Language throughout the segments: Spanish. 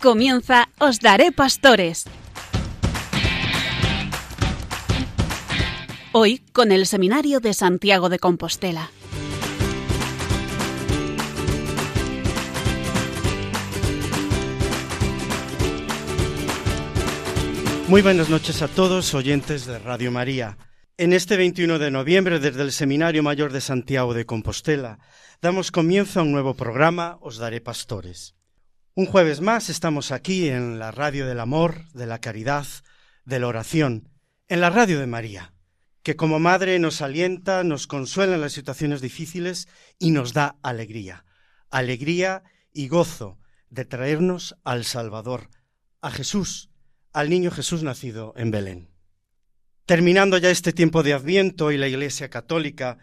Comienza Os Daré Pastores. Hoy con el Seminario de Santiago de Compostela. Muy buenas noches a todos, oyentes de Radio María. En este 21 de noviembre, desde el Seminario Mayor de Santiago de Compostela, damos comienzo a un nuevo programa, Os Daré Pastores. Un jueves más estamos aquí en la radio del amor, de la caridad, de la oración, en la radio de María, que como madre nos alienta, nos consuela en las situaciones difíciles y nos da alegría, alegría y gozo de traernos al Salvador, a Jesús, al niño Jesús nacido en Belén. Terminando ya este tiempo de Adviento y la Iglesia Católica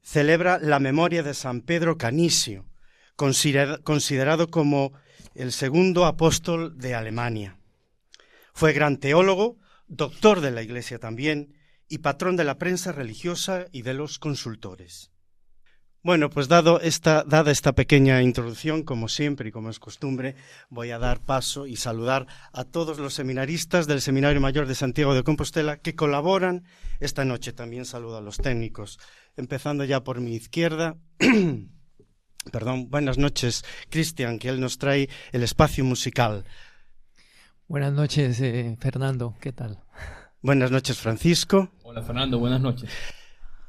celebra la memoria de San Pedro Canisio, considerado como el segundo apóstol de Alemania. Fue gran teólogo, doctor de la Iglesia también, y patrón de la prensa religiosa y de los consultores. Bueno, pues dado esta, dada esta pequeña introducción, como siempre y como es costumbre, voy a dar paso y saludar a todos los seminaristas del Seminario Mayor de Santiago de Compostela que colaboran esta noche. También saludo a los técnicos, empezando ya por mi izquierda. Perdón, buenas noches, Cristian, que él nos trae el espacio musical. Buenas noches, eh, Fernando, ¿qué tal? Buenas noches, Francisco. Hola, Fernando, buenas noches.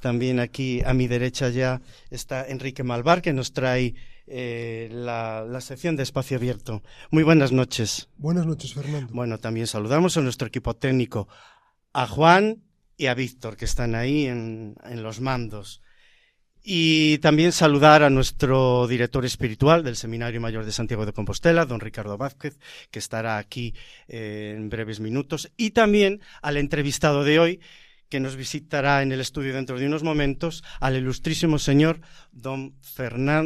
También aquí a mi derecha ya está Enrique Malvar, que nos trae eh, la, la, sección de espacio abierto. Muy buenas noches. Buenas noches, Fernando. Bueno, también saludamos a nuestro equipo técnico, a Juan y a Víctor, que están ahí en, en los mandos. Y también saludar a nuestro director espiritual del Seminario Mayor de Santiago de Compostela, don Ricardo Vázquez, que estará aquí eh, en breves minutos, y también al entrevistado de hoy, que nos visitará en el estudio dentro de unos momentos, al ilustrísimo señor don,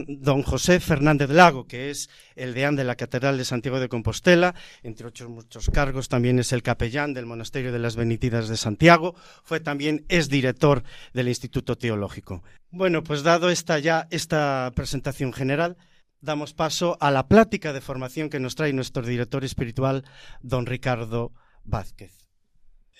don José Fernández Lago, que es el deán de la Catedral de Santiago de Compostela, entre otros muchos cargos, también es el capellán del Monasterio de las Benitidas de Santiago, fue también es director del Instituto Teológico. Bueno, pues dado esta ya esta presentación general, damos paso a la plática de formación que nos trae nuestro director espiritual, don Ricardo Vázquez.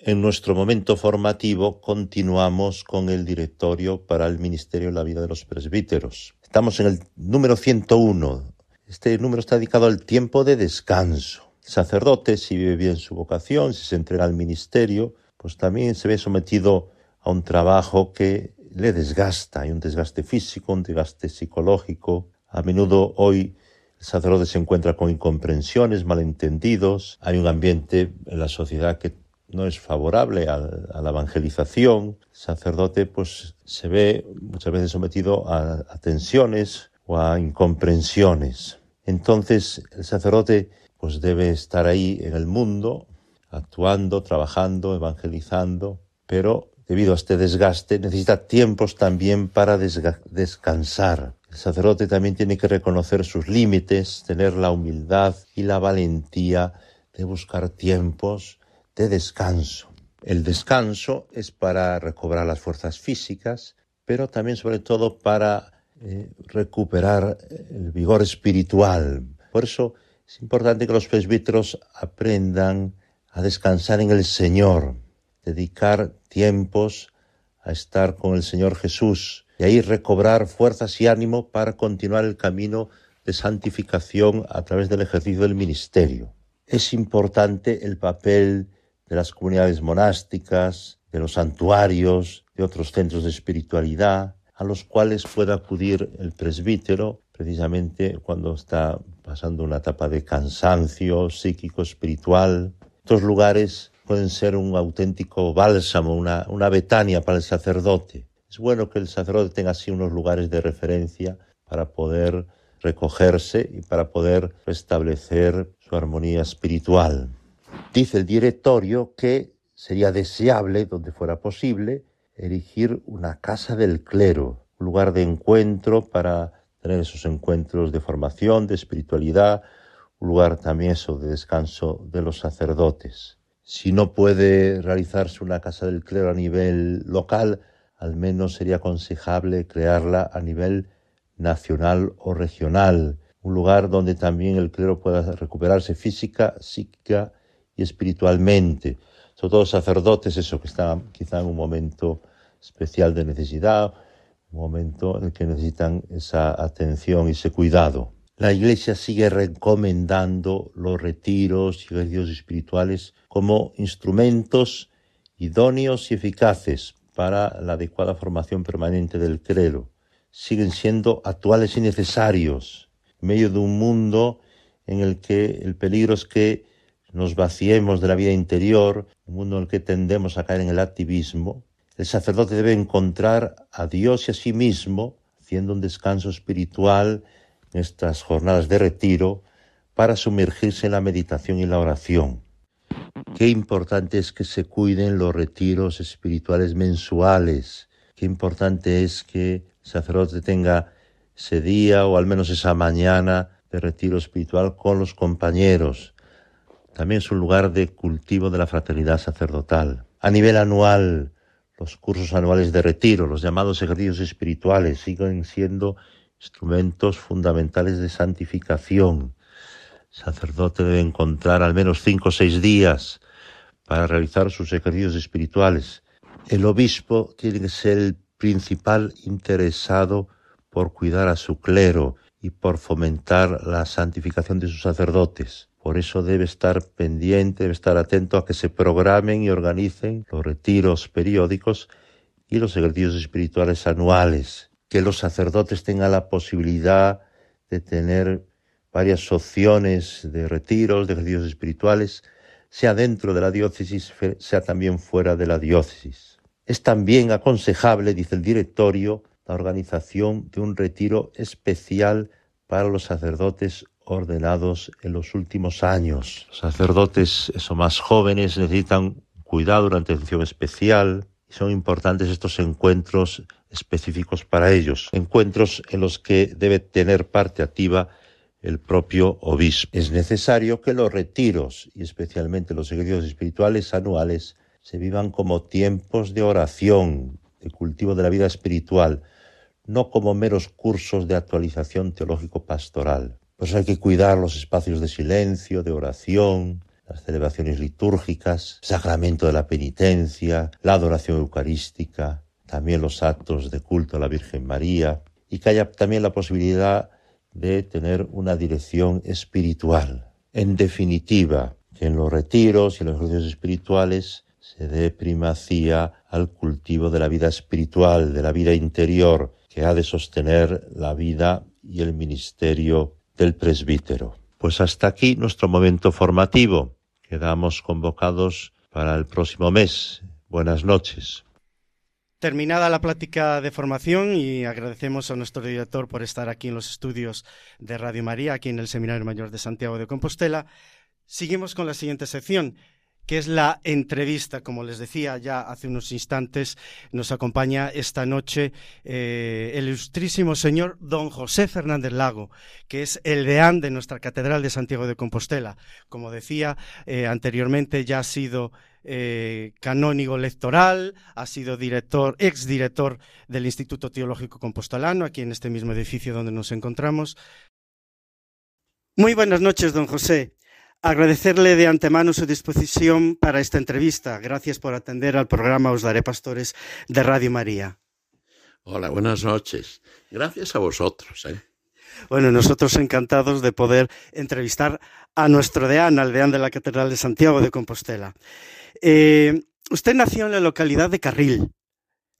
En nuestro momento formativo continuamos con el directorio para el Ministerio de la Vida de los Presbíteros. Estamos en el número 101. Este número está dedicado al tiempo de descanso. El sacerdote, si vive bien su vocación, si se entrega al ministerio, pues también se ve sometido a un trabajo que le desgasta. Hay un desgaste físico, un desgaste psicológico. A menudo hoy el sacerdote se encuentra con incomprensiones, malentendidos. Hay un ambiente en la sociedad que no es favorable a, la evangelización, el sacerdote pues se ve muchas veces sometido a, a tensiones o a incomprensiones. Entonces el sacerdote pues debe estar ahí en el mundo, actuando, trabajando, evangelizando, pero debido a este desgaste necesita tiempos también para descansar. El sacerdote también tiene que reconocer sus límites, tener la humildad y la valentía de buscar tiempos de descanso. El descanso es para recobrar las fuerzas físicas, pero también sobre todo para eh, recuperar el vigor espiritual. Por eso es importante que los presbíteros aprendan a descansar en el Señor, dedicar tiempos a estar con el Señor Jesús y ahí recobrar fuerzas y ánimo para continuar el camino de santificación a través del ejercicio del ministerio. Es importante el papel de las comunidades monásticas, de los santuarios, de otros centros de espiritualidad, a los cuales pueda acudir el presbítero precisamente cuando está pasando una etapa de cansancio psíquico, espiritual. Estos lugares pueden ser un auténtico bálsamo, una, una betania para el sacerdote. Es bueno que el sacerdote tenga así unos lugares de referencia para poder recogerse y para poder restablecer su armonía espiritual. Dice el directorio que sería deseable, donde fuera posible, erigir una casa del clero, un lugar de encuentro para tener esos encuentros de formación, de espiritualidad, un lugar también eso de descanso de los sacerdotes. Si no puede realizarse una casa del clero a nivel local, al menos sería aconsejable crearla a nivel nacional o regional, un lugar donde también el clero pueda recuperarse física, psíquica y espiritualmente. Sobre todo sacerdotes, eso que están quizá en un momento especial de necesidad, un momento en el que necesitan esa atención y ese cuidado. La Iglesia sigue recomendando los retiros y ejercicios espirituales como instrumentos idóneos y eficaces para la adecuada formación permanente del clero. Siguen siendo actuales y necesarios en medio de un mundo en el que el peligro es que nos vaciemos de la vida interior, un mundo en el que tendemos a caer en el activismo. El sacerdote debe encontrar a Dios y a sí mismo, haciendo un descanso espiritual en estas jornadas de retiro, para sumergirse en la meditación y la oración. Qué importante es que se cuiden los retiros espirituales mensuales. Qué importante es que el sacerdote tenga ese día o al menos esa mañana de retiro espiritual con los compañeros. También es un lugar de cultivo de la fraternidad sacerdotal. A nivel anual, los cursos anuales de retiro, los llamados ejercicios espirituales, siguen siendo instrumentos fundamentales de santificación sacerdote debe encontrar al menos cinco o seis días para realizar sus ejercicios espirituales. El obispo tiene que ser el principal interesado por cuidar a su clero y por fomentar la santificación de sus sacerdotes. Por eso debe estar pendiente, debe estar atento a que se programen y organicen los retiros periódicos y los ejercicios espirituales anuales, que los sacerdotes tengan la posibilidad de tener varias opciones de retiros, de ejercicios espirituales, sea dentro de la diócesis, sea también fuera de la diócesis. Es también aconsejable, dice el directorio, la organización de un retiro especial para los sacerdotes ordenados en los últimos años. Sacerdotes eso, más jóvenes necesitan cuidado, una atención especial, son importantes estos encuentros específicos para ellos, encuentros en los que debe tener parte activa el propio obispo. Es necesario que los retiros y especialmente los ejercicios espirituales anuales se vivan como tiempos de oración, de cultivo de la vida espiritual, no como meros cursos de actualización teológico-pastoral. Pues hay que cuidar los espacios de silencio, de oración, las celebraciones litúrgicas, sacramento de la penitencia, la adoración eucarística, también los actos de culto a la Virgen María, y que haya también la posibilidad de tener una dirección espiritual. En definitiva, que en los retiros y en los ejercicios espirituales se dé primacía al cultivo de la vida espiritual, de la vida interior, que ha de sostener la vida y el ministerio del presbítero. Pues hasta aquí nuestro momento formativo. Quedamos convocados para el próximo mes. Buenas noches. Terminada la plática de formación y agradecemos a nuestro director por estar aquí en los estudios de Radio María, aquí en el Seminario Mayor de Santiago de Compostela, seguimos con la siguiente sección, que es la entrevista. Como les decía ya hace unos instantes, nos acompaña esta noche eh, el ilustrísimo señor don José Fernández Lago, que es el deán de nuestra Catedral de Santiago de Compostela. Como decía eh, anteriormente, ya ha sido eh, canónigo lectoral, ha sido director, exdirector del Instituto Teológico Compostelano, aquí en este mismo edificio donde nos encontramos. Muy buenas noches, don José. Agradecerle de antemano su disposición para esta entrevista. Gracias por atender al programa Os Daré Pastores de Radio María. Hola, buenas noches. Gracias a vosotros. ¿eh? Bueno, nosotros encantados de poder entrevistar a nuestro deán, al deán de la Catedral de Santiago de Compostela. Eh, usted nació en la localidad de Carril,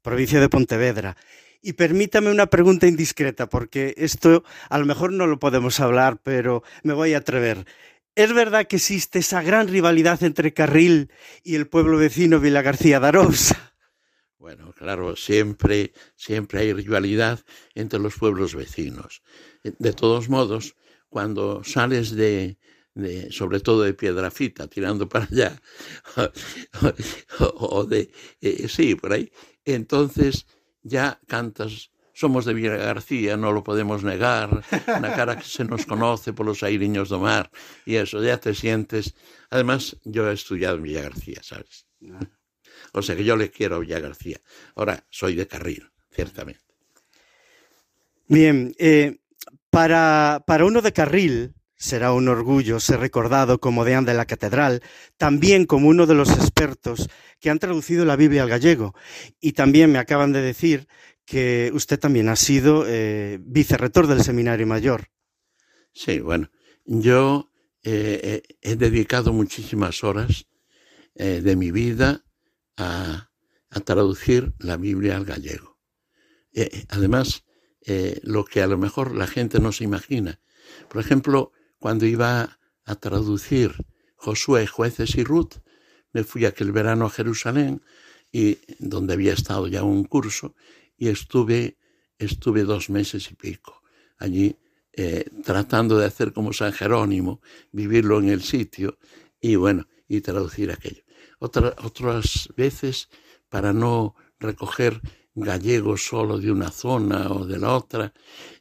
provincia de Pontevedra. Y permítame una pregunta indiscreta, porque esto a lo mejor no lo podemos hablar, pero me voy a atrever. ¿Es verdad que existe esa gran rivalidad entre Carril y el pueblo vecino Villa García de? Bueno, claro, siempre, siempre hay rivalidad entre los pueblos vecinos. De todos modos, cuando sales de, sobre todo de Piedrafita, tirando para allá, o, de, eh, sí, por ahí, entonces ya cantas, somos de Villa García, no lo podemos negar, una cara que se nos conoce por los airiños do mar, y eso, ya te sientes, además yo he estudiado en Villa García, ¿sabes? Ah. O sea que yo le quiero a Villa García. Ahora, soy de Carril, ciertamente. Bien, eh, Para, para uno de Carril, será un orgullo ser recordado como deán de la catedral, también como uno de los expertos que han traducido la Biblia al gallego. Y también me acaban de decir que usted también ha sido eh, vicerrector del Seminario Mayor. Sí, bueno, yo eh, eh, he dedicado muchísimas horas eh, de mi vida a, traducir la Biblia al gallego. Además, lo que a lo mejor la gente no se imagina. Por ejemplo, cuando iba a traducir Josué, jueces y Ruth, me fui aquel verano a Jerusalén, y donde había estado ya un curso, y estuve, estuve dos meses y pico allí eh, tratando de hacer como San Jerónimo, vivirlo en el sitio y bueno, y traducir aquello. Otra, otras veces, para no recoger gallegos solo de una zona o de la otra,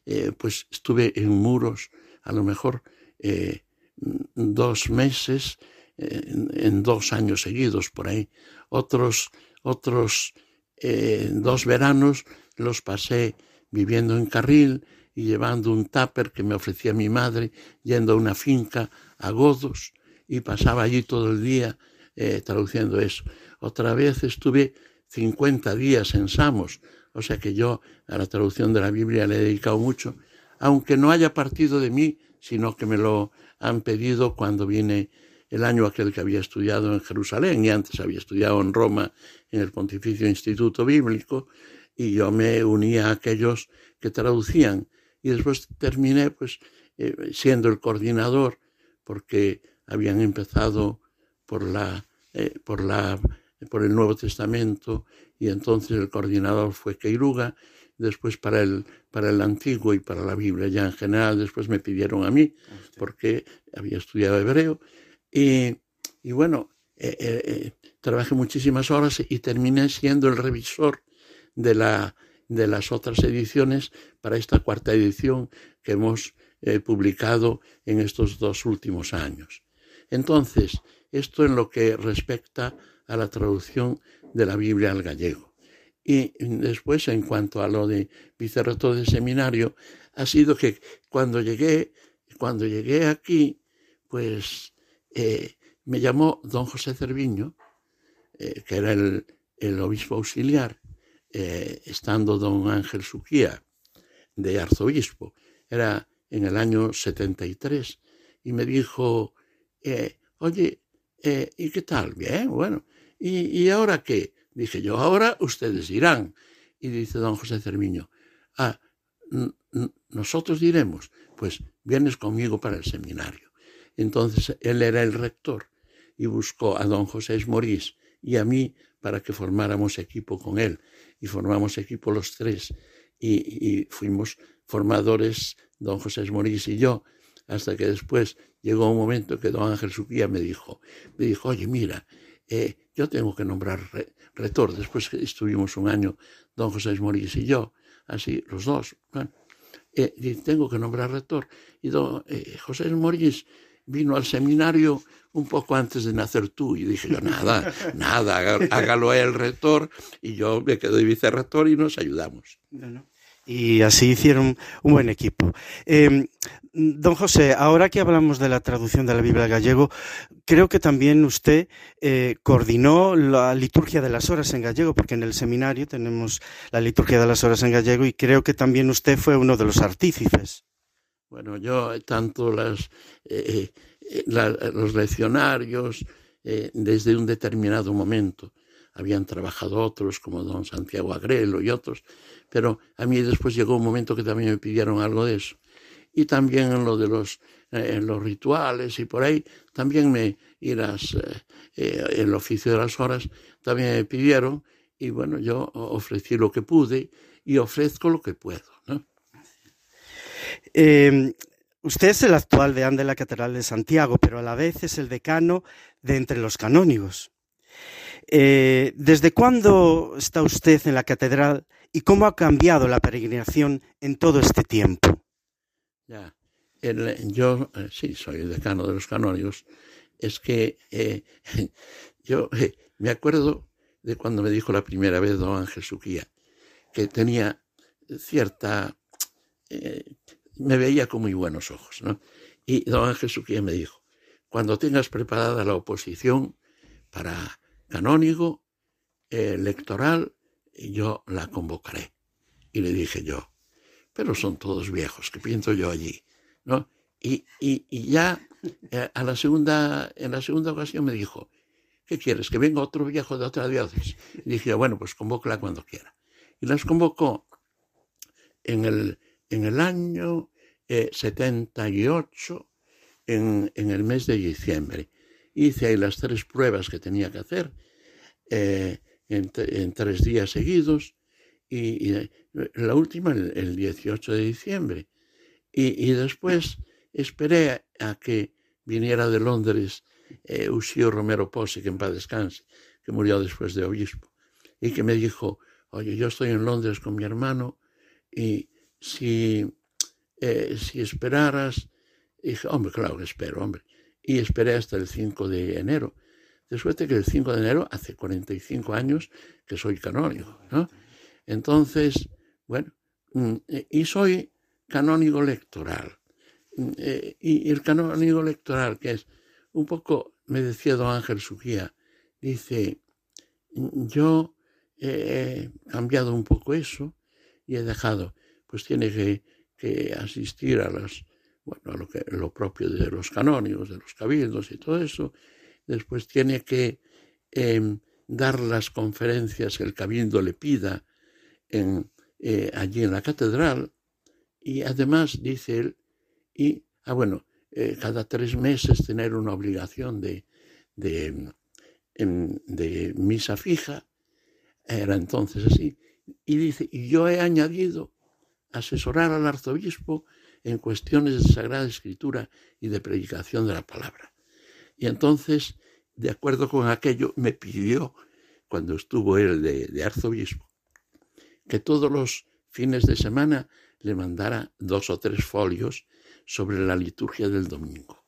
eh, pues estuve en muros, a lo mejor eh, dos meses, eh, en dos años seguidos por ahí. Otros, otros eh, dos veranos los pasé viviendo en Carril y llevando un tupper que me ofrecía mi madre, yendo a una finca a Godos y pasaba allí todo el día eh, traduciendo eso. Otra vez estuve 50 días en Samos, o sea que yo a la traducción de la Biblia le he dedicado mucho, aunque no haya partido de mí, sino que me lo han pedido cuando viene el año aquel que había estudiado en Jerusalén y antes había estudiado en Roma en el Pontificio Instituto Bíblico y yo me unía a aquellos que traducían. Y después terminé pues eh, siendo el coordinador porque habían empezado por la eh, por la por el Nuevo Testamento y entonces el coordinador fue Queiruga. Después para el, para el antiguo y para la Biblia ya en general, después me pidieron a mí, porque había estudiado hebreo, y, bueno, eh, eh, trabajé muchísimas horas y terminé siendo el revisor de, la, de las otras ediciones para esta cuarta edición que hemos eh, publicado en estos dos últimos años. Entonces, esto en lo que respecta a la traducción de la Biblia al gallego. Y después, en cuanto a lo de vicerrector de seminario, ha sido que cuando llegué, cuando llegué aquí, pues eh, me llamó don José Cerviño, eh, que era el, obispo auxiliar, eh, estando don Ángel Suquía de arzobispo, era en el año 73, y me dijo, oye, ¿y qué tal? Bien, bueno, ¿y, ahora qué? Dije yo, ahora ustedes dirán. Y dice don José Cerviño, ah, nosotros diremos, pues vienes conmigo para el seminario. Entonces él era el rector y buscó a don José Esmorís y a mí para que formáramos equipo con él. Y formamos equipo los tres y, fuimos formadores, don José Esmorís y yo, hasta que después llegó un momento que don Ángel Suquía me dijo, me dijo, oye, mira, eh, yo tengo que nombrar re, retor. Después que estuvimos un año don José Morís y yo, así los dos. Bueno, eh, tengo que nombrar rector. Y don eh, José Morís vino al seminario un poco antes de nacer tú. Y dije yo, nada, nada, hágalo el rector y yo me quedo de vicerrector y nos ayudamos. Y así hicieron un buen equipo. Eh, don José, ahora que hablamos de la traducción de la Biblia al gallego, creo que también usted eh, coordinó la liturgia de las horas en gallego, porque en el seminario tenemos la liturgia de las horas en gallego y creo que también usted fue uno de los artífices. Bueno, yo tanto las, eh, la, los leccionarios desde un determinado momento habían trabajado otros como don Santiago Agrelo y otros, pero a mí después llegó un momento que también me pidieron algo de eso. Y también en lo de los, eh, los rituales y por ahí, también me eh, eh, el oficio de las horas, también me pidieron y bueno, yo ofrecí lo que pude y ofrezco lo que puedo. Eh, usted es el actual deán de la Catedral de Santiago, pero a la vez es el decano de entre los canónigos. Eh, ¿Desde cuándo está usted en la catedral y cómo ha cambiado la peregrinación en todo este tiempo? Yo eh, sí soy el decano de los canónigos. Es que eh, yo me acuerdo de cuando me dijo la primera vez don Ángel Suquía que tenía cierta me veía con muy buenos ojos, ¿no? Y don Ángel me dijo, cuando tengas preparada la oposición para canónigo, eh, electoral, yo la convocaré. Y le dije yo, pero son todos viejos, que pienso yo allí? ¿No? Y, y, ya eh, a la segunda, en la segunda ocasión me dijo, ¿qué quieres? ¿Que venga otro viejo de otra diócesis? Y dije, bueno, pues convócala cuando quiera. Y las convocó en el, en el año 78, eh, en, en, el mes de diciembre. Hice ahí las tres pruebas que tenía que hacer eh, en, tres días seguidos y, la última el, 18 de diciembre. Y, después esperé a que viniera de Londres eh, Romero Posse, que en paz descanse, que murió después de obispo, y que me dijo, oye, yo estoy en Londres con mi hermano y si, eh, si esperaras, hombre, claro que espero, hombre. Y esperé hasta el 5 de enero. De suerte que el 5 de enero, hace 45 años que soy canónigo, ¿no? Entonces, bueno, mm, eh, y soy canónigo electoral. Mm, eh, y el canónigo electoral, que es un poco, me decía don Ángel Sujía, dice, mm, yo he cambiado un poco eso y he dejado, pues tiene que, asistir a las, bueno, a lo, que, lo propio de los canónigos, de los cabildos y todo eso. Después tiene que em, dar las conferencias que el cabildo le pida en, eh, allí en la catedral. Y además, dice él, y, ah, bueno, eh, cada tres meses tener una obligación de, de, de misa fija, era entonces así, y dice, y yo he añadido asesorar al arzobispo en cuestiones de Sagrada Escritura y de predicación de la palabra. Y entonces, de acuerdo con aquello, me pidió, cuando estuvo él de arzobispo, que todos los fines de semana le mandara dos o tres folios sobre la liturgia del domingo.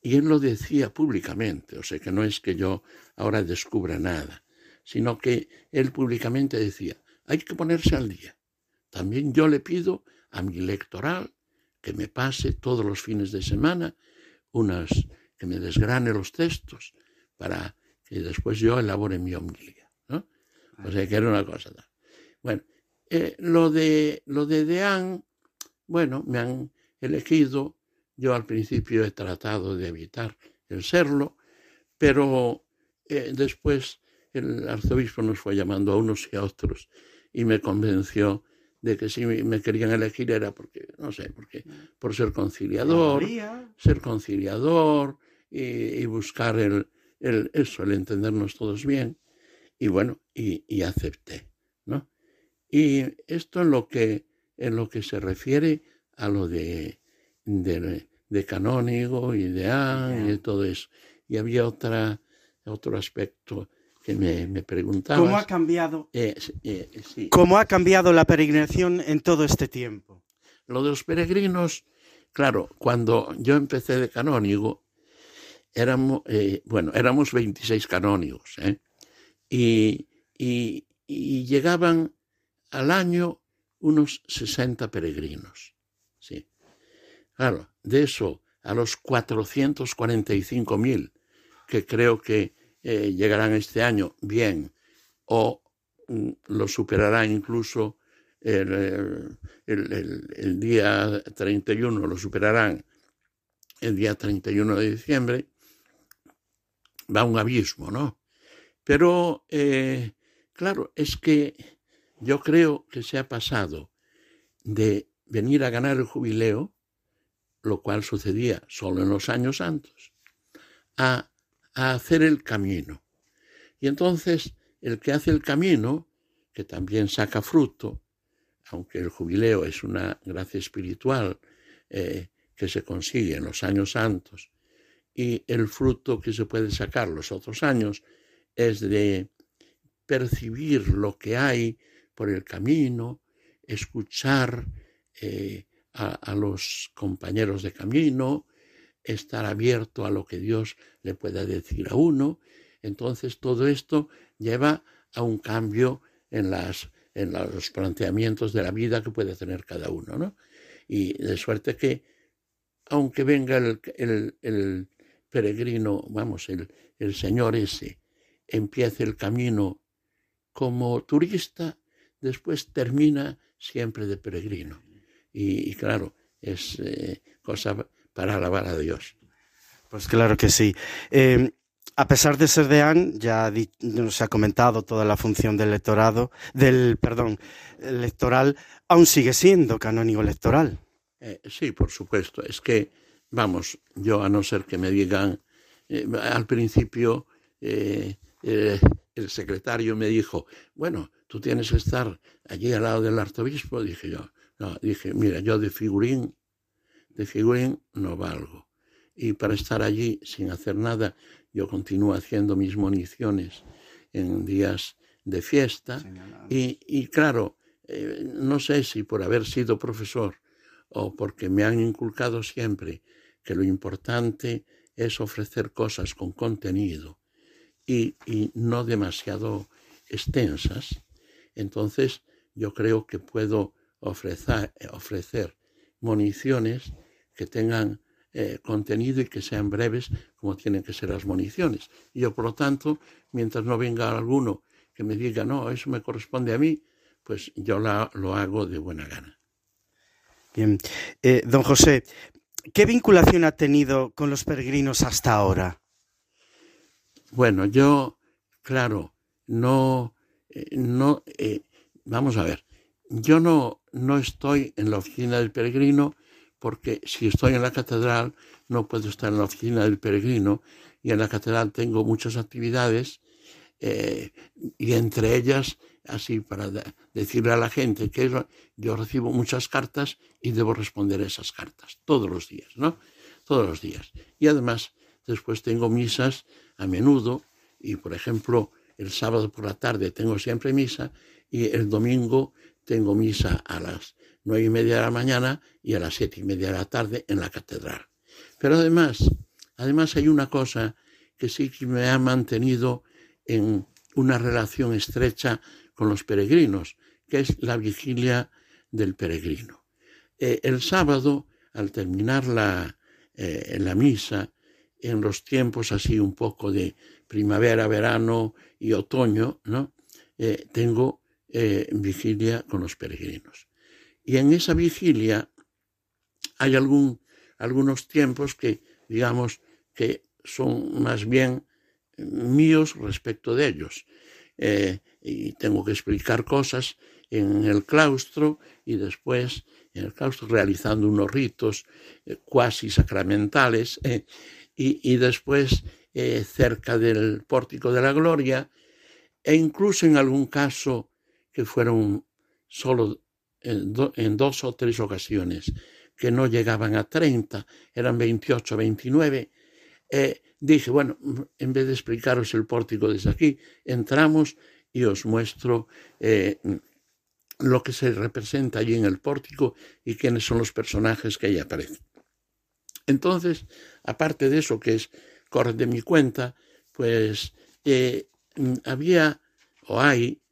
Y él lo decía públicamente, o sea que no es que yo ahora descubra nada, sino que él públicamente decía, hay que ponerse al día. También yo le pido a mi electoral que me pase todos los fines de semana unas, que me desgrane los textos para que después yo elabore mi homilia. ¿no? O sea que era una cosa. Bueno, eh, lo de lo de Deán, bueno, me han elegido. Yo al principio he tratado de evitar el serlo, pero eh, después el arzobispo nos fue llamando a unos y a otros y me convenció de que si me querían elegir era porque, no sé, porque por ser conciliador, ser conciliador y, buscar el, el, eso, el entendernos todos bien. Y bueno, y, y acepté, ¿no? Y esto en lo que, en lo que se refiere a lo de, de, canónigo y de y todo eso. Y había otra, otro aspecto que me, me. ¿Cómo ha cambiado? Eh, eh, ¿Cómo ha cambiado la peregrinación en todo este tiempo? Lo de los peregrinos, claro, cuando yo empecé de canónigo, éramos, eh, bueno, éramos 26 canónigos, y, y, y, llegaban al año unos 60 peregrinos. ¿sí? Claro, de eso a los 445.000 que creo que eh, llegarán este año, bien, o mm, lo superará incluso el, el, día 31, lo superarán el día 31 de diciembre, va un abismo, ¿no? Pero, eh, claro, es que yo creo que se ha pasado de venir a ganar el jubileo, lo cual sucedía solo en los años santos, a, hacer el camino. Y entonces el que hace el camino, que también saca fruto, aunque el jubileo es una gracia espiritual eh, que se consigue en los años santos, y el fruto que se puede sacar los otros años es de percibir lo que hay por el camino, escuchar eh, a, los compañeros de camino, estar abierto a lo que Dios le pueda decir a uno. Entonces todo esto lleva a un cambio en, las, en los planteamientos de la vida que puede tener cada uno. ¿no? Y de suerte que, aunque venga el, peregrino, vamos, el, el señor ese, empiece el camino como turista, después termina siempre de peregrino. Y, claro, es eh, cosa para alabar a Dios. Pues claro que sí. Em, a pesar de ser deán, ya nos ha comentado toda la función del electorado, del, perdón, electoral, aún sigue siendo canónigo electoral. Eh, sí, por supuesto. Es que, vamos, yo a no ser que me digan, eh, al principio el secretario me dijo, bueno, tú tienes que estar allí al lado del arzobispo. Dije yo, no, dije, mira, yo de figurín, de figurín no valgo. Y para estar allí sin hacer nada, yo continúo haciendo mis municiones en días de fiesta. Y, claro, eh, no sé si por haber sido profesor o porque me han inculcado siempre que lo importante es ofrecer cosas con contenido y, no demasiado extensas, entonces yo creo que puedo ofrecer, ofrecer municiones que tengan eh, contenido y que sean breves como tienen que ser las municiones. Y yo, por lo tanto, mientras no venga alguno que me diga, no, eso me corresponde a mí, pues yo lo hago de buena gana. Bien. Eh, don José, ¿qué vinculación ha tenido con los peregrinos hasta ahora? Bueno, yo, claro, no, eh, no, eh, vamos a ver, yo no, no estoy en la oficina del peregrino porque si estoy en la catedral no puedo estar en la oficina del peregrino y en la catedral tengo muchas actividades eh, y entre ellas, así para decirle a la gente que yo recibo muchas cartas y debo responder esas cartas todos los días, ¿no? Todos los días. Y además después tengo misas a menudo y, por ejemplo, el sábado por la tarde tengo siempre misa y el domingo tengo misa a las nueve y media de la mañana y a las siete y media de la tarde en la catedral. Pero además, además hay una cosa que sí que me ha mantenido en una relación estrecha con los peregrinos, que es la vigilia del peregrino. Eh, el sábado, al terminar la, eh, la misa, en los tiempos así un poco de primavera, verano y otoño, ¿no? Eh, tengo vigilia con los peregrinos. Y en esa vigilia hay algún, algunos tiempos que, digamos, que son más bien míos respecto de ellos. Eh, y tengo que explicar cosas en el claustro y después en el claustro realizando unos ritos cuasi sacramentales y, después eh, cerca del pórtico de la gloria, e incluso en algún caso que fueron solo en, dos o tres ocasiones, que no llegaban a 30, eran 28, 29, eh, dije, bueno, en vez de explicaros el pórtico desde aquí, entramos y os muestro eh, lo que se representa allí en el pórtico y quiénes son los personajes que ahí aparecen. Entonces, aparte de eso que es corre de mi cuenta, pues eh, había o hay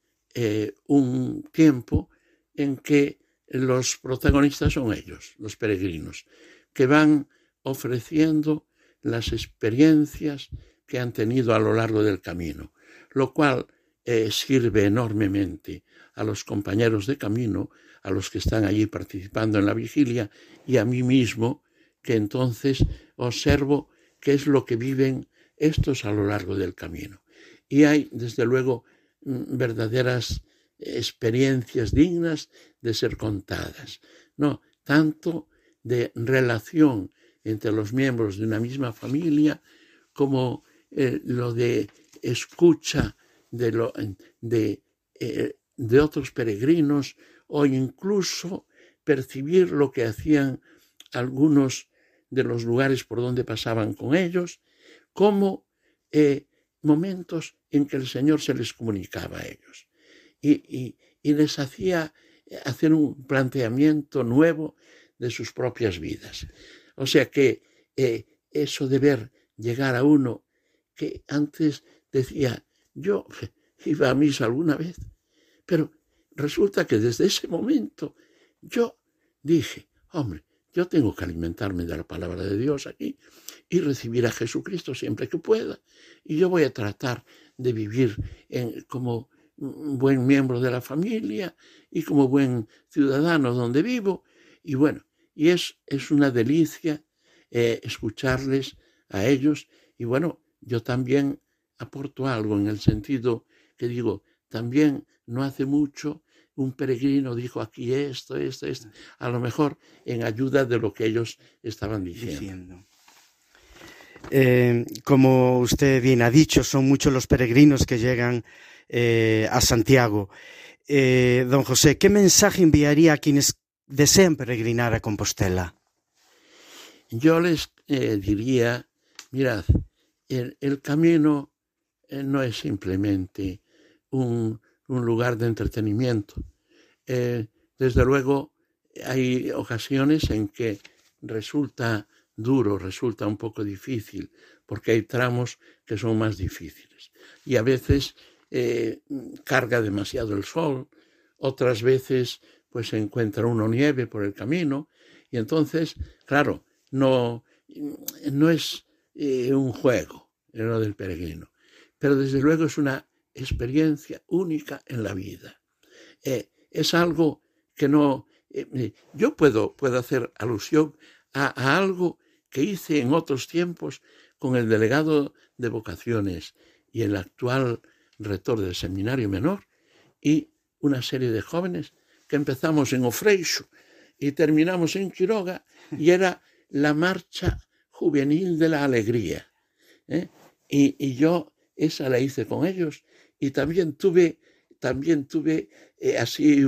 un tiempo en que los protagonistas son ellos, los peregrinos, que van ofreciendo las experiencias que han tenido a lo largo del camino, lo cual eh, sirve enormemente a los compañeros de camino, a los que están allí participando en la vigilia y a mí mismo, que entonces observo qué es lo que viven estos a lo largo del camino. Y hay, desde luego, mm, verdaderas experiencias dignas de ser contadas. No, tanto de relación entre los miembros de una misma familia como eh, lo de escucha de, lo, de, eh, de otros peregrinos o incluso percibir lo que hacían algunos de los lugares por donde pasaban con ellos, como eh, momentos en que el Señor se les comunicaba a ellos y, les hacía eh, hacer un planteamiento nuevo de sus propias vidas. O sea que eh, eso de ver llegar a uno que antes decía, yo iba a misa alguna vez, pero resulta que desde ese momento yo dije, hombre, yo tengo que alimentarme de la palabra de Dios aquí y recibir a Jesucristo siempre que pueda. Y yo voy a tratar de vivir como un buen miembro de la familia y como buen ciudadano donde vivo. Y bueno, y es, es una delicia eh, escucharles a ellos. Y bueno, yo también aporto algo en el sentido que digo, también no hace mucho un peregrino dijo aquí esto, esto, esto, a lo mejor en ayuda de lo que ellos estaban diciendo. Eh, como usted bien ha dicho, son muchos los peregrinos que llegan eh, a Santiago. Eh, don José, ¿qué mensaje enviaría a quienes desean peregrinar a Compostela? Yo les diría, mirad, el, camino no es simplemente un, un lugar de entretenimiento. Eh, desde luego, hay ocasiones en que resulta duro, resulta un poco difícil, porque hay tramos que son más difíciles. Y a veces eh, carga demasiado el sol, otras veces pues se encuentra uno nieve por el camino, y entonces, claro, no, no es eh, un juego lo del peregrino, pero desde luego es una experiencia única en la vida. Eh, es algo que no... Yo puedo, puedo hacer alusión a, algo que hice en otros tiempos con el delegado de vocaciones y el actual rector del seminario menor y una serie de jóvenes que empezamos en Ofreixo y terminamos en Quiroga y era la marcha juvenil de la alegría. ¿eh? Y, y, yo esa la hice con ellos y también tuve, también tuve eh, así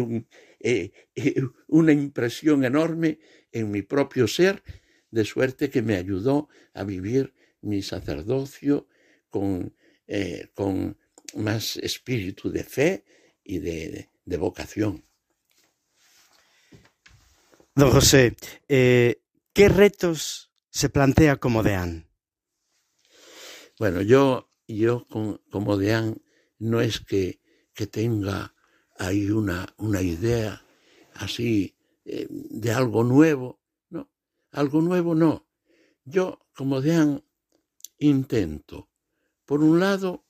eh, eh, una impresión enorme en mi propio ser, de suerte que me ayudó a vivir mi sacerdocio con, con más espíritu de fe y de, de vocación. Don José, ¿qué retos se plantea como deán? Bueno, yo, yo como deán no es que, que tenga ahí una, una idea así eh, de algo nuevo, no, algo nuevo no. Yo, como dean, intento, por un lado,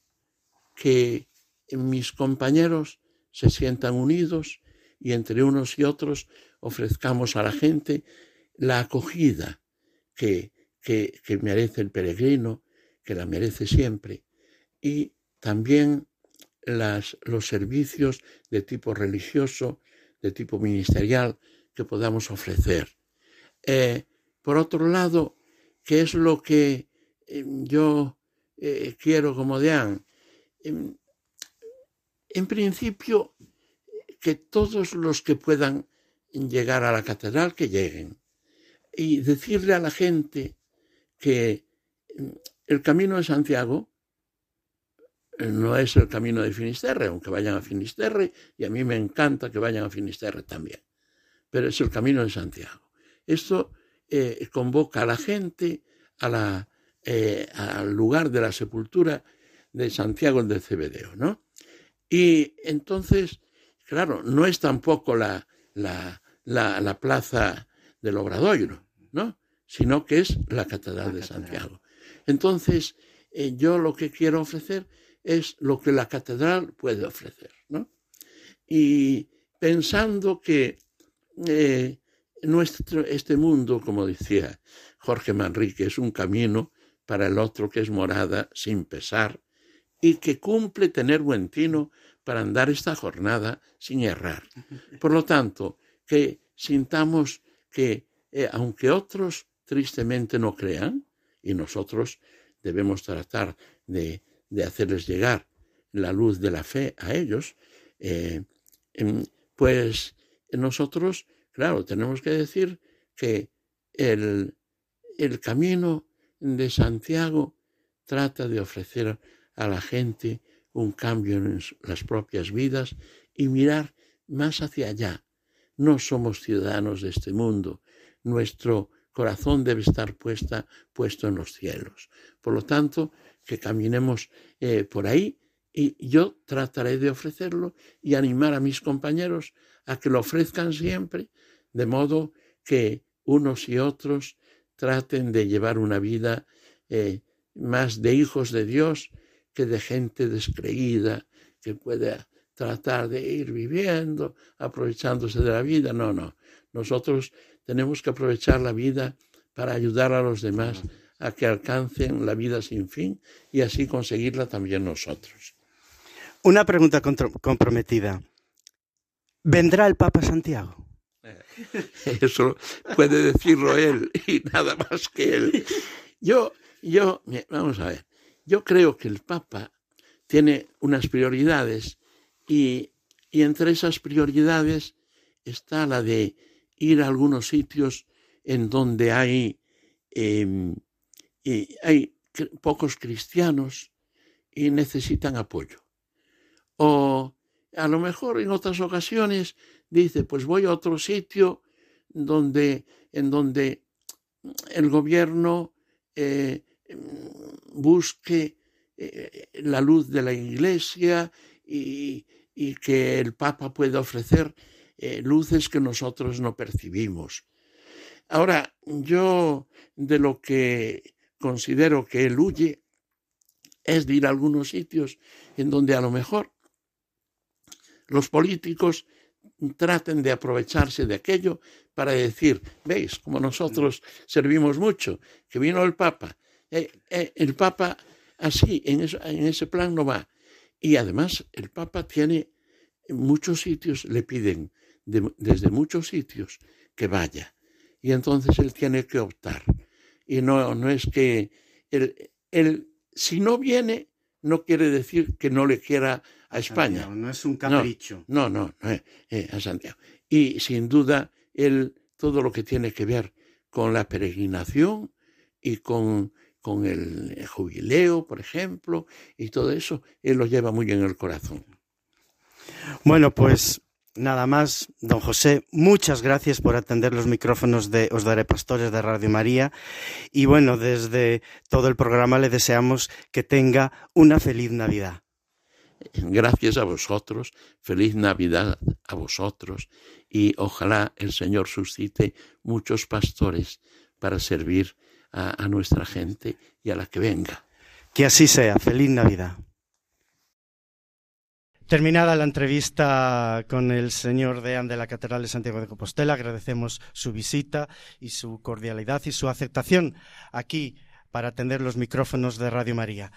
que mis compañeros se sientan unidos y entre unos y otros ofrezcamos a la gente la acogida que, que, que merece el peregrino, que la merece siempre, y también los servicios de tipo religioso, de tipo ministerial que podamos ofrecer. Eh, por otro lado, ¿qué es lo que eh, yo eh, quiero como deán? En, principio, que todos los que puedan llegar a la catedral, que lleguen. Y decirle a la gente que mm, el camino de Santiago no es el camino de Finisterre, aunque vayan a Finisterre, y a mí me encanta que vayan a Finisterre también, pero es el camino de Santiago. Esto eh, convoca a la gente eh, al lugar de la sepultura de Santiago de Cebedeo, ¿no? Y entonces, claro, no es tampoco la, la, la, plaza del Obradoiro, ¿no? Sino que es la Catedral de Santiago. Entonces, eh, yo lo que quiero ofrecer es lo que la catedral puede ofrecer. ¿no? Y pensando que eh, nuestro, este mundo, como decía Jorge Manrique, es un camino para el otro que es morada sin pesar y que cumple tener buen tino para andar esta jornada sin errar. Por lo tanto, que sintamos que, eh, aunque otros tristemente no crean, y nosotros debemos tratar de de hacerles llegar la luz de la fe a ellos, eh, pues nosotros, claro, tenemos que decir que el, el camino de Santiago trata de ofrecer a la gente un cambio en las propias vidas y mirar más hacia allá. No somos ciudadanos de este mundo. Nuestro corazón debe estar puesta, puesto en los cielos. Por lo tanto, que caminemos eh, por ahí y yo trataré de ofrecerlo y animar a mis compañeros a que lo ofrezcan siempre, de modo que unos y otros traten de llevar una vida eh, más de hijos de Dios que de gente descreída que pueda tratar de ir viviendo, aprovechándose de la vida. No, no. Nosotros tenemos que aprovechar la vida para ayudar a los demás a que alcancen la vida sin fin y así conseguirla también nosotros. Una pregunta comprometida. ¿Vendrá el Papa Santiago? Eso puede decirlo él y nada más que él. Yo, yo, vamos a ver, yo creo que el Papa tiene unas prioridades y, entre esas prioridades está la de ir a algunos sitios en donde hay, em, y hay pocos cristianos y necesitan apoyo. O a lo mejor en otras ocasiones dice, pues voy a otro sitio donde, en donde el gobierno eh, busque eh, la luz de la iglesia y, que el Papa pueda ofrecer eh, luces que nosotros no percibimos. Ahora, yo de lo que considero que él huye es de ir a algunos sitios en donde a lo mejor los políticos traten de aprovecharse de aquello para decir, veis, como nosotros servimos mucho, que vino el Papa. Eh, eh, el Papa así, en, en ese plan no va. Y además el Papa tiene muchos sitios, le piden desde muchos sitios que vaya. Y entonces él tiene que optar. Y no, no es que él, él, si no viene, no quiere decir que no le quiera a España. no es un capricho. No, no, no, eh, eh, a Santiago. Y sin duda, él, todo lo que tiene que ver con la peregrinación y con, con el jubileo, por ejemplo, y todo eso, él lo lleva muy en el corazón. Bueno, pues nada más, don José, muchas gracias por atender los micrófonos de Os Daré Pastores de Radio María. Y bueno, desde todo el programa le deseamos que tenga una feliz Navidad. Gracias a vosotros, feliz Navidad a vosotros y ojalá el Señor suscite muchos pastores para servir a, a nuestra gente y a la que venga. Que así sea, feliz Navidad. Terminada la entrevista con el señor deán de la Catedral de Santiago de Compostela, agradecemos su visita y su cordialidad y su aceptación aquí para atender los micrófonos de Radio María.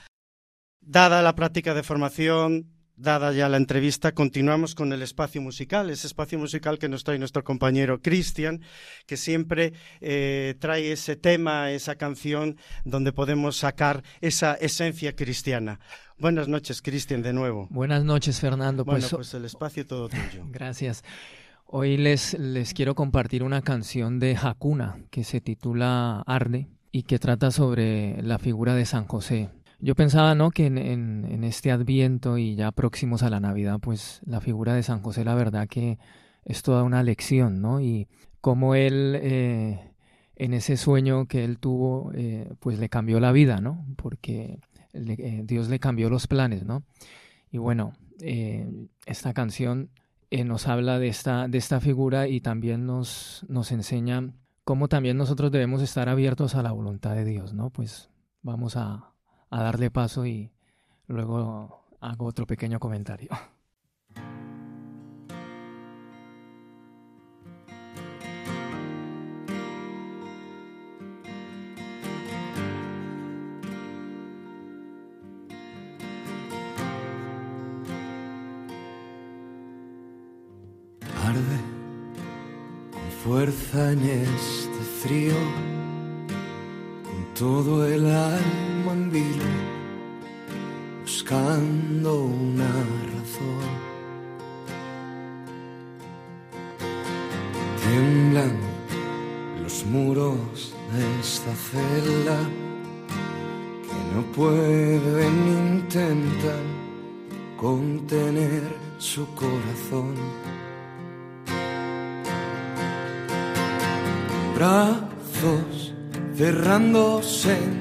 Dada la práctica de formación, dada ya la entrevista, continuamos con el espacio musical, ese espacio musical que nos trae nuestro compañero Cristian, que siempre eh, trae ese tema, esa canción donde podemos sacar esa esencia cristiana. Buenas noches, Cristian, de nuevo. Buenas noches, Fernando. Bueno, pues, pues el espacio todo tuyo. Gracias. Hoy les, les quiero compartir una canción de Hakuna que se titula Arde y que trata sobre la figura de San José. Yo pensaba, ¿no? Que en, en, este Adviento y ya próximos a la Navidad, pues la figura de San José, la verdad que es toda una lección, ¿no? Y cómo él, eh, en ese sueño que él tuvo, eh, pues le cambió la vida, ¿no? Porque eh, Dios le cambió los planes, ¿no? Y bueno, esta canción nos habla de esta, de esta figura y también nos, nos enseña cómo también nosotros debemos estar abiertos a la voluntad de Dios, ¿no? Pues vamos a, a darle paso y luego hago otro pequeño comentario. Arde con fuerza en este frío, con todo el alma buscando una razón. Tiemblan los muros de esta celda que no pueden intentar contener su corazón. Brazos cerrándose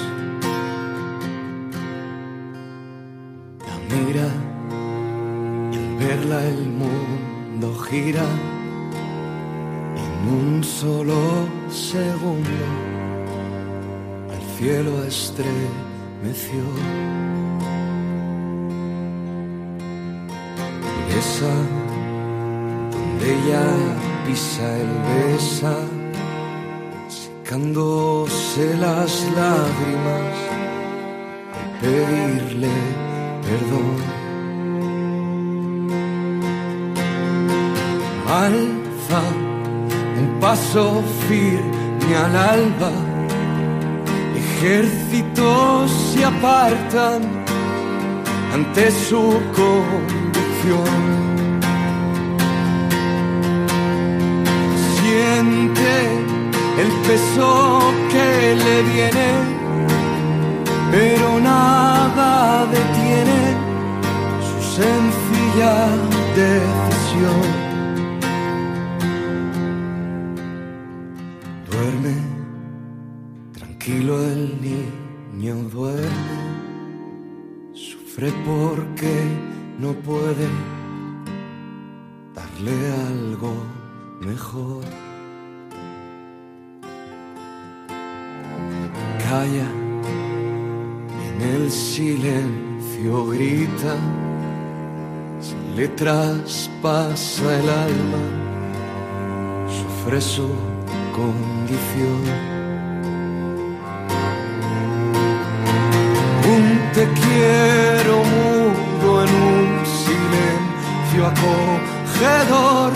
Gira en un solo segundo. Al cielo estremeció. Esa donde ella pisa el besa, secándose las lágrimas al pedirle perdón. Alza un paso firme al alba, ejércitos se apartan ante su convicción. El alma, sufre su condición. Un te quiero mudo en un silencio acogedor,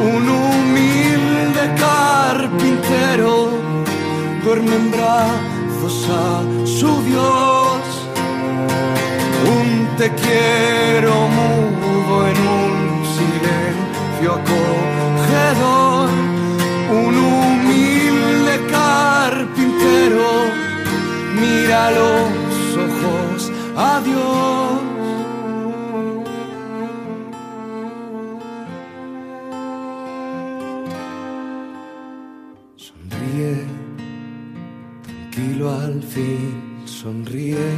un humilde carpintero duerme en brazos a su Dios. Un te quiero mudo en un mira los ojos a Dios. Sonríe, tranquilo al fin, sonríe.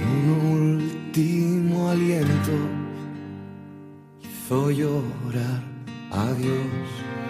En un último aliento hizo llorar a Dios.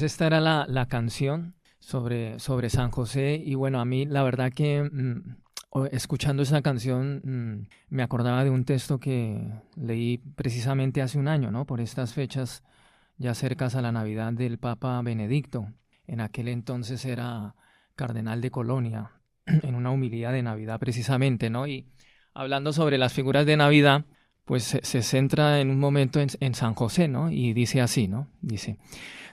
Pues esta era la, la canción sobre, sobre San José y bueno, a mí la verdad que mm, escuchando esa canción mm, me acordaba de un texto que leí precisamente hace un año, ¿no? Por estas fechas ya cercas a la Navidad del Papa Benedicto. En aquel entonces era cardenal de Colonia, en una humildad de Navidad precisamente, ¿no? Y hablando sobre las figuras de Navidad, pues se, centra en un momento en, en San José, ¿no? Y dice así, ¿no? Dice,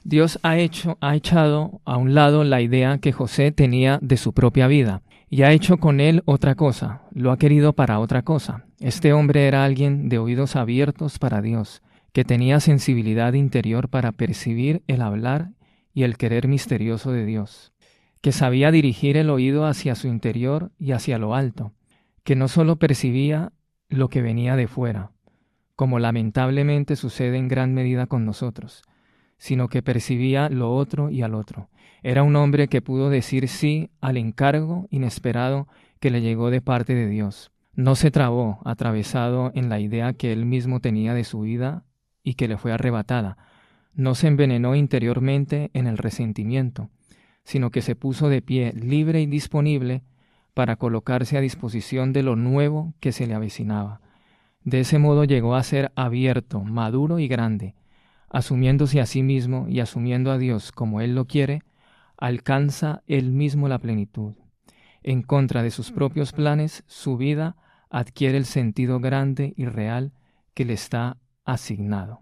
Dios ha hecho, ha echado a un lado la idea que José tenía de su propia vida y ha hecho con él otra cosa, lo ha querido para otra cosa. Este hombre era alguien de oídos abiertos para Dios, que tenía sensibilidad interior para percibir el hablar y el querer misterioso de Dios, que sabía dirigir el oído hacia su interior y hacia lo alto, que no sólo percibía lo que venía de fuera, como lamentablemente sucede en gran medida con nosotros, sino que percibía lo otro y al otro. Era un hombre que pudo decir sí al encargo inesperado que le llegó de parte de Dios. No se trabó atravesado en la idea que él mismo tenía de su vida y que le fue arrebatada. No se envenenó interiormente en el resentimiento, sino que se puso de pie libre y disponible para colocarse a disposición de lo nuevo que se le avecinaba. De ese modo llegó a ser abierto, maduro y grande, asumiéndose a sí mismo y asumiendo a Dios como Él lo quiere, alcanza Él mismo la plenitud. En contra de sus propios planes, su vida adquiere el sentido grande y real que le está asignado.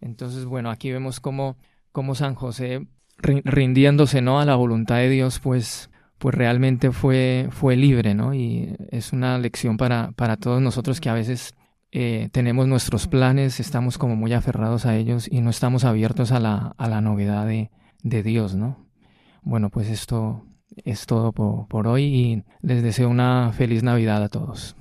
Entonces, bueno, aquí vemos cómo, cómo San José rindiéndose ¿no? a la voluntad de Dios, pues, pues realmente fue, fue libre, ¿no? Y es una lección para, para todos nosotros que a veces eh, tenemos nuestros planes, estamos como muy aferrados a ellos y no estamos abiertos a la, a la novedad de, de Dios, ¿no? Bueno, pues esto es todo por, por hoy y les deseo una feliz Navidad a todos.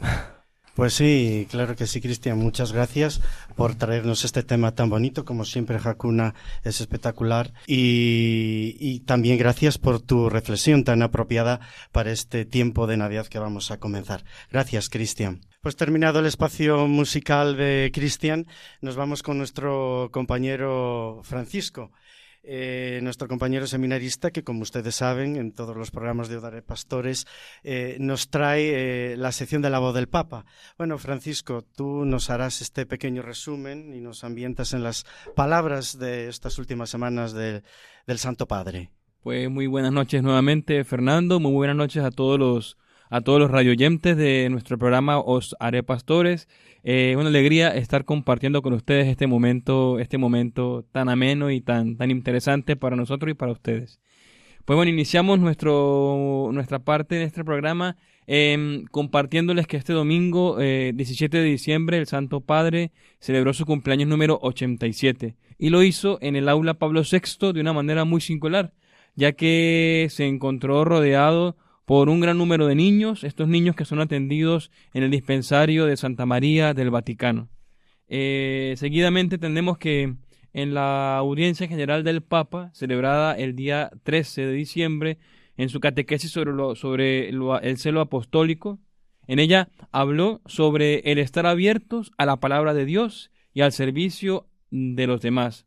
Pues sí, claro que sí, Cristian. Muchas gracias por traernos este tema tan bonito. Como siempre, Hakuna es espectacular. Y, y, también gracias por tu reflexión tan apropiada para este tiempo de Navidad que vamos a comenzar. Gracias, Cristian. Pues terminado el espacio musical de Cristian, nos vamos con nuestro compañero Francisco. Eh, nuestro compañero seminarista, que como ustedes saben, en todos los programas de Odare Pastores, eh, nos trae eh, la sección de la voz del Papa. Bueno, Francisco, tú nos harás este pequeño resumen y nos ambientas en las palabras de estas últimas semanas del Santo Padre. Pues muy buenas noches nuevamente, Fernando. Muy buenas noches a todos los a todos los radioyentes de nuestro programa Os Haré Pastores. Eh, una alegría estar compartiendo con ustedes este momento, este momento tan ameno y tan, tan interesante para nosotros y para ustedes. Pues bueno, iniciamos nuestro, nuestra parte de este programa eh, compartiéndoles que este domingo, 17 eh, de diciembre, el Santo Padre celebró su cumpleaños número 87 y lo hizo en el aula Pablo VI de una manera muy singular, ya que se encontró rodeado por un gran número de niños, estos niños que son atendidos en el dispensario de Santa María del Vaticano. Eh, seguidamente tenemos que en la audiencia general del Papa, celebrada el día 13 de diciembre, en su catequesis sobre el celo apostólico, en ella habló sobre el estar abiertos a la palabra de Dios y al servicio de los demás.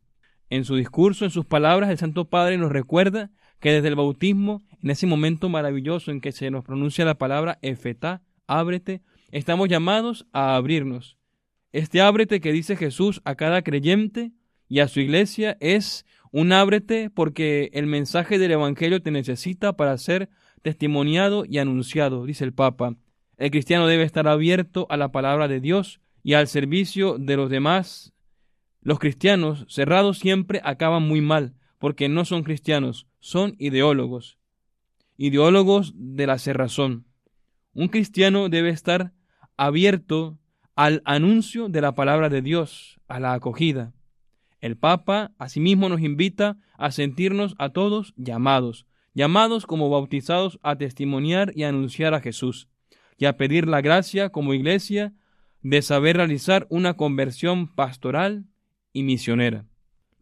En su discurso, en sus palabras, el Santo Padre nos recuerda que desde el bautismo, en ese momento maravilloso en que se nos pronuncia la palabra efetá, ábrete, estamos llamados a abrirnos. Este ábrete que dice Jesús a cada creyente y a su iglesia es un ábrete porque el mensaje del Evangelio te necesita para ser testimoniado y anunciado, dice el Papa. El cristiano debe estar abierto a la palabra de Dios y al servicio de los demás. Los cristianos cerrados siempre acaban muy mal, porque no son cristianos, son ideólogos, ideólogos de la cerrazón. Un cristiano debe estar abierto al anuncio de la palabra de Dios, a la acogida. El Papa asimismo nos invita a sentirnos a todos llamados, llamados como bautizados a testimoniar y anunciar a Jesús, y a pedir la gracia como iglesia de saber realizar una conversión pastoral y misionera.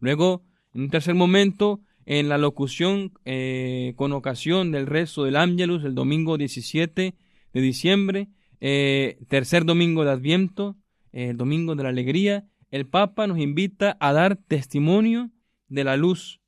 Luego, en un tercer momento, en la locución eh, con ocasión del rezo del Ángelus el domingo 17 de diciembre, eh, tercer domingo de Adviento, eh, el domingo de la alegría, el Papa nos invita a dar testimonio de la luz.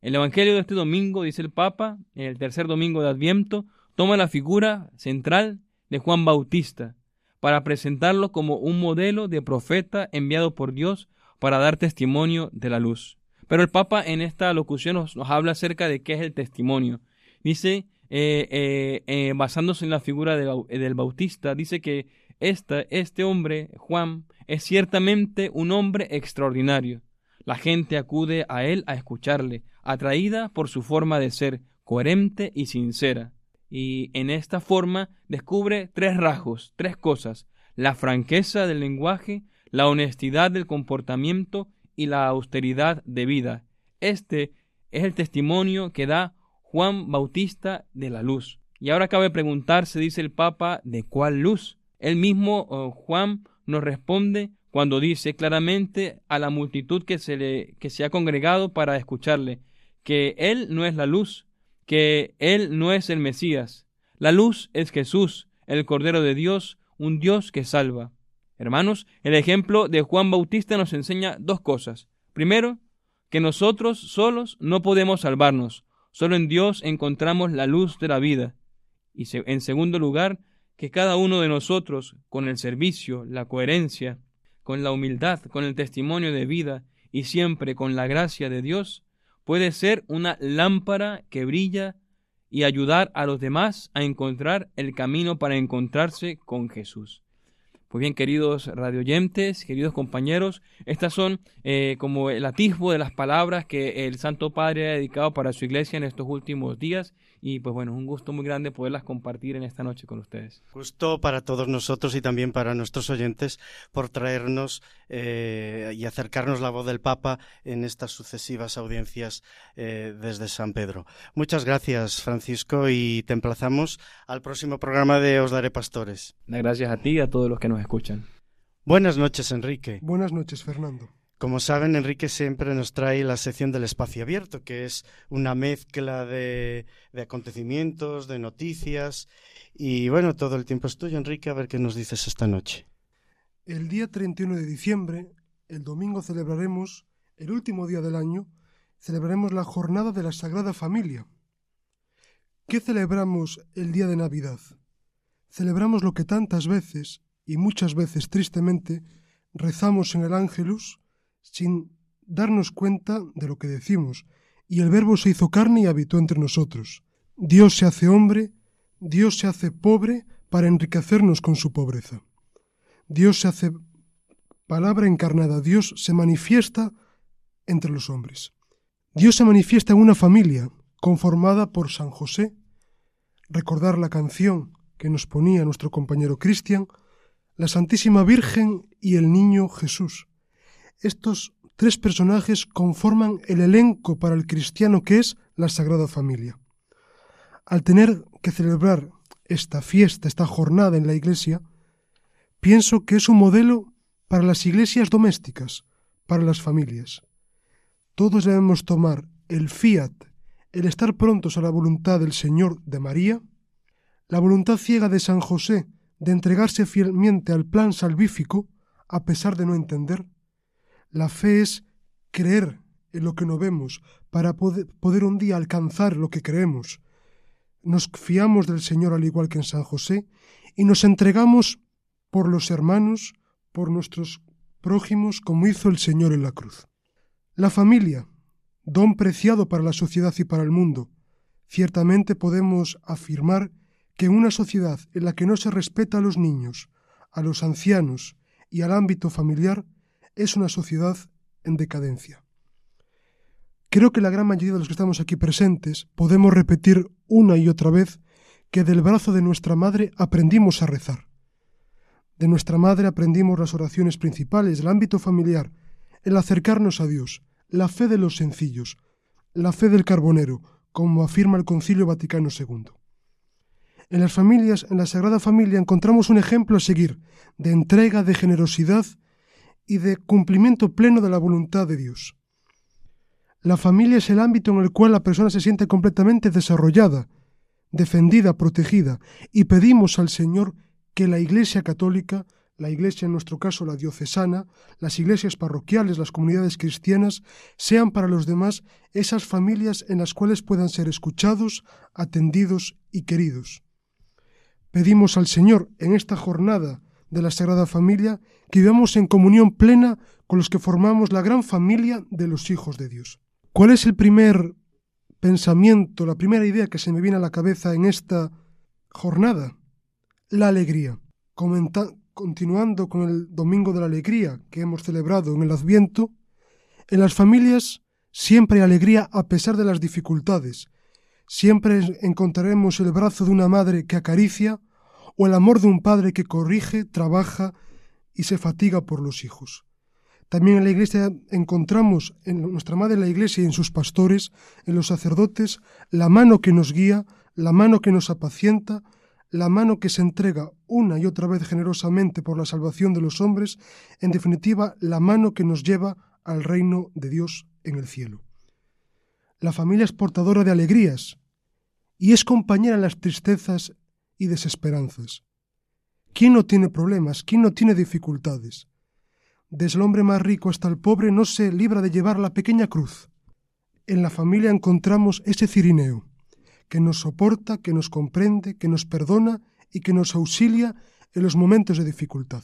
El Evangelio de este domingo, dice el Papa, el tercer domingo de Adviento, toma la figura central de Juan Bautista para presentarlo como un modelo de profeta enviado por Dios para dar testimonio de la luz. Pero el Papa en esta locución nos, habla acerca de qué es el testimonio. Dice, eh, eh, eh, basándose en la figura del Bautista, dice que este hombre, Juan, es ciertamente un hombre extraordinario. La gente acude a él a escucharle, atraída por su forma de ser, coherente y sincera. Y en esta forma descubre tres rasgos, tres cosas, la franqueza del lenguaje, la honestidad del comportamiento y la austeridad de vida. Este es el testimonio que da Juan Bautista de la luz. Y ahora cabe preguntarse, dice el Papa, ¿de cuál luz? El mismo oh, Juan nos responde cuando dice claramente a la multitud que se, le, que se ha congregado para escucharle, que Él no es la luz, que Él no es el Mesías. La luz es Jesús, el Cordero de Dios, un Dios que salva. Hermanos, el ejemplo de Juan Bautista nos enseña dos cosas. Primero, que nosotros solos no podemos salvarnos, solo en Dios encontramos la luz de la vida. Y en segundo lugar, que cada uno de nosotros, con el servicio, la coherencia, con la humildad, con el testimonio de vida y siempre con la gracia de Dios, puede ser una lámpara que brilla y ayudar a los demás a encontrar el camino para encontrarse con Jesús. Pues bien, queridos radioyentes, queridos compañeros, estas son eh, como el atisbo de las palabras que el Santo Padre ha dedicado para su iglesia en estos últimos días y pues bueno, es un gusto muy grande poderlas compartir en esta noche con ustedes. Gusto para todos nosotros y también para nuestros oyentes por traernos eh, y acercarnos la voz del Papa en estas sucesivas audiencias eh, desde San Pedro. Muchas gracias, Francisco, y te emplazamos al próximo programa de Os Daré Pastores. Gracias a ti y a todos los que nos escuchan. Buenas noches, Enrique. Buenas noches, Fernando. Como saben, Enrique siempre nos trae la sección del espacio abierto, que es una mezcla de, acontecimientos, de noticias. Y bueno, todo el tiempo es tuyo, Enrique, a ver qué nos dices esta noche. El día 31 de diciembre, el domingo, celebraremos, el último día del año, celebraremos la jornada de la Sagrada Familia. ¿Qué celebramos el día de Navidad? Celebramos lo que tantas veces, y muchas veces tristemente, rezamos en el Ángelus, sin darnos cuenta de lo que decimos, y el Verbo se hizo carne y habitó entre nosotros. Dios se hace hombre, Dios se hace pobre para enriquecernos con su pobreza. Dios se hace palabra encarnada, Dios se manifiesta entre los hombres. Dios se manifiesta en una familia conformada por San José. Recordar la canción que nos ponía nuestro compañero Cristian, la Santísima Virgen y el Niño Jesús. Estos tres personajes conforman el elenco para el cristiano que es la Sagrada Familia. Al tener que celebrar esta fiesta, esta jornada en la Iglesia, pienso que es un modelo para las iglesias domésticas, para las familias. Todos debemos tomar el fiat, el estar prontos a la voluntad del Señor de María, la voluntad ciega de San José de entregarse fielmente al plan salvífico, a pesar de no entender, la fe es creer en lo que no vemos para poder, un día alcanzar lo que creemos. Nos fiamos del Señor al igual que en San José y nos entregamos por los hermanos, por nuestros prójimos, como hizo el Señor en la cruz. La familia, don preciado para la sociedad y para el mundo. Ciertamente podemos afirmar que una sociedad en la que no se respeta a los niños, a los ancianos y al ámbito familiar, es una sociedad en decadencia. Creo que la gran mayoría de los que estamos aquí presentes podemos repetir una y otra vez que del brazo de nuestra madre aprendimos a rezar. De nuestra madre aprendimos las oraciones principales, el ámbito familiar, el acercarnos a Dios, la fe de los sencillos, la fe del carbonero, como afirma el Concilio Vaticano II. En las familias, en la Sagrada Familia, encontramos un ejemplo a seguir de entrega, de generosidad y de cumplimiento pleno de la voluntad de Dios. La familia es el ámbito en el cual la persona se siente completamente desarrollada, defendida, protegida, y pedimos al Señor que la Iglesia católica, la Iglesia en nuestro caso la diocesana, las iglesias parroquiales, las comunidades cristianas, sean para los demás esas familias en las cuales puedan ser escuchados, atendidos y queridos. Pedimos al Señor en esta jornada de la Sagrada Familia, que vivamos en comunión plena con los que formamos la gran familia de los hijos de Dios. ¿Cuál es el primer pensamiento, la primera idea que se me viene a la cabeza en esta jornada? La alegría. continuando con el Domingo de la Alegría que hemos celebrado en el Adviento, en las familias siempre hay alegría a pesar de las dificultades. Siempre encontraremos el brazo de una madre que acaricia, o el amor de un padre que corrige, trabaja y se fatiga por los hijos. También en la Iglesia encontramos en nuestra Madre la Iglesia y en sus pastores, en los sacerdotes, la mano que nos guía, la mano que nos apacienta, la mano que se entrega una y otra vez generosamente por la salvación de los hombres, en definitiva, la mano que nos lleva al reino de Dios en el cielo. La familia es portadora de alegrías y es compañera en las tristezas y desesperanzas. ¿Quién no tiene problemas? ¿Quién no tiene dificultades? Desde el hombre más rico hasta el pobre no se libra de llevar la pequeña cruz. En la familia encontramos ese cirineo, que nos soporta, que nos comprende, que nos perdona y que nos auxilia en los momentos de dificultad.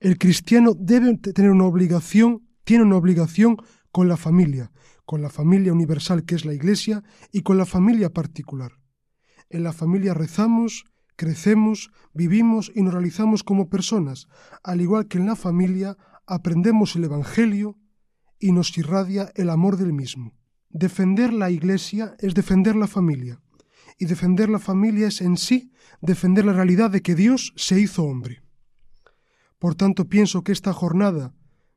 El cristiano debe tener una obligación, tiene una obligación con la familia, con la familia universal que es la Iglesia y con la familia particular. En la familia rezamos, crecemos, vivimos y nos realizamos como personas, al igual que en la familia aprendemos el Evangelio y nos irradia el amor del mismo. Defender la Iglesia es defender la familia, y defender la familia es en sí defender la realidad de que Dios se hizo hombre. Por tanto, pienso que esta jornada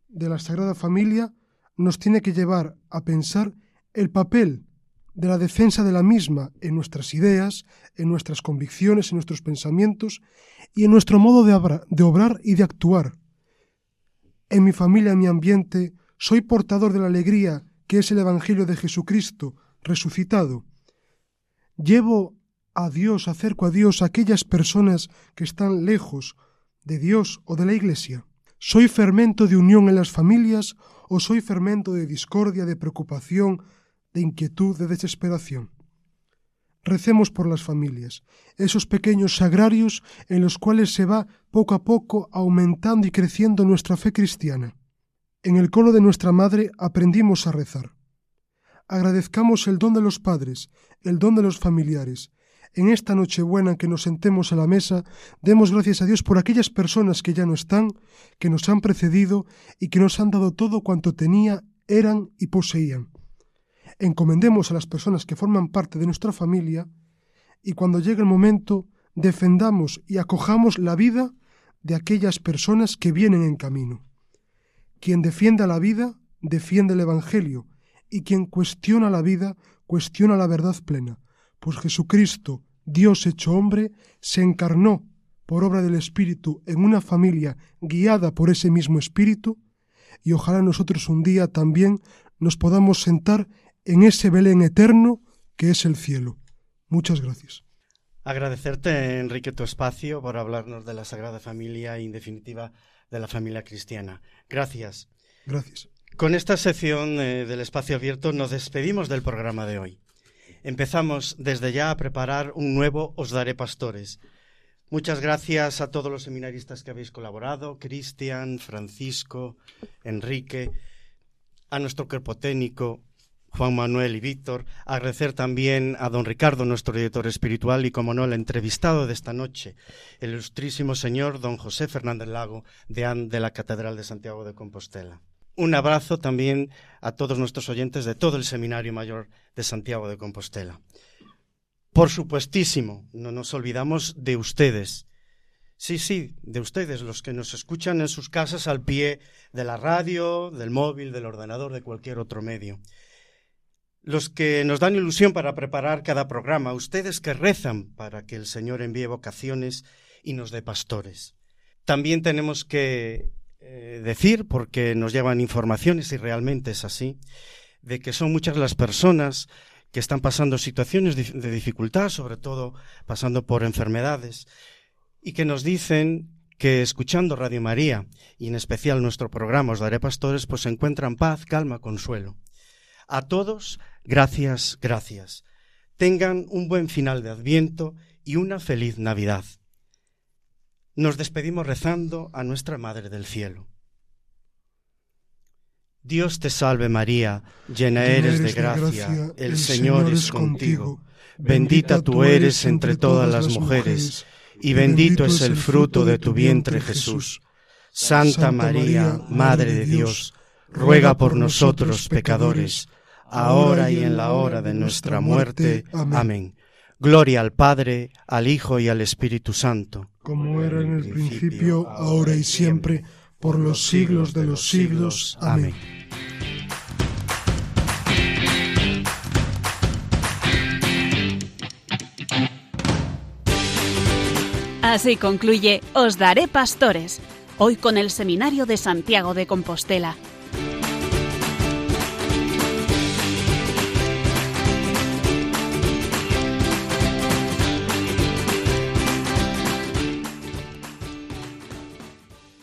de la Sagrada Familia nos tiene que llevar a pensar el papel de la defensa de la misma en nuestras ideas, en nuestras convicciones, en nuestros pensamientos y en nuestro modo de, de obrar y de actuar. En mi familia, en mi ambiente, soy portador de la alegría que es el Evangelio de Jesucristo resucitado. Llevo a Dios, acerco a Dios a aquellas personas que están lejos de Dios o de la Iglesia. ¿Soy fermento de unión en las familias o soy fermento de discordia, de preocupación, de inquietud, de desesperación? Recemos por las familias, esos pequeños sagrarios en los cuales se va poco a poco aumentando y creciendo nuestra fe cristiana. En el colo de nuestra madre aprendimos a rezar. Agradezcamos el don de los padres, el don de los familiares, en esta Nochebuena en que nos sentemos a la mesa, demos gracias a Dios por aquellas personas que ya no están, que nos han precedido y que nos han dado todo cuanto tenía, eran y poseían. Encomendemos a las personas que forman parte de nuestra familia y cuando llegue el momento defendamos y acojamos la vida de aquellas personas que vienen en camino. Quien defienda la vida, defiende el Evangelio, y quien cuestiona la vida, cuestiona la verdad plena, pues Jesucristo, Dios hecho hombre, se encarnó por obra del Espíritu en una familia guiada por ese mismo Espíritu, y ojalá nosotros un día también nos podamos sentar en ese Belén eterno que es el cielo. Muchas gracias. Agradecerte, Enrique, tu espacio por hablarnos de la Sagrada Familia y, en definitiva, de la familia cristiana. Gracias. Gracias. Con esta sección eh, del espacio abierto nos despedimos del programa de hoy. Empezamos desde ya a preparar un nuevo Os Daré Pastores. Muchas gracias a todos los seminaristas que habéis colaborado, Cristian, Francisco, Enrique, a nuestro cuerpo técnico, Juan Manuel y Víctor. Agradecer también a don Ricardo, nuestro director espiritual, y como no, el entrevistado de esta noche, el ilustrísimo señor don José Fernández Lago, deán de la Catedral de Santiago de Compostela. Un abrazo también a todos nuestros oyentes de todo el Seminario Mayor de Santiago de Compostela. Por supuestísimo, no nos olvidamos de ustedes. Sí, sí, de ustedes, los que nos escuchan en sus casas al pie de la radio, del móvil, del ordenador, de cualquier otro medio. Los que nos dan ilusión para preparar cada programa, ustedes que rezan para que el Señor envíe vocaciones y nos dé pastores. También tenemos que eh, decir, porque nos llevan informaciones y realmente es así, de que son muchas las personas que están pasando situaciones de dificultad, sobre todo pasando por enfermedades, y que nos dicen que escuchando Radio María, y en especial nuestro programa Os Daré Pastores, pues encuentran paz, calma, consuelo. A todos, gracias, gracias. Tengan un buen final de Adviento y una feliz Navidad nos despedimos rezando a nuestra Madre del Cielo. Dios te salve María, llena eres de gracia, el Señor es contigo, bendita tú eres entre todas las mujeres, y bendito es el fruto de tu vientre Jesús. Santa María, Madre de Dios, ruega por nosotros pecadores, ahora y en la hora de nuestra muerte. Amén. Gloria al Padre, al Hijo y al Espíritu Santo. Como era en el principio, ahora y siempre, por los siglos de los siglos. Amén. Así concluye Os Daré Pastores, hoy con el Seminario de Santiago de Compostela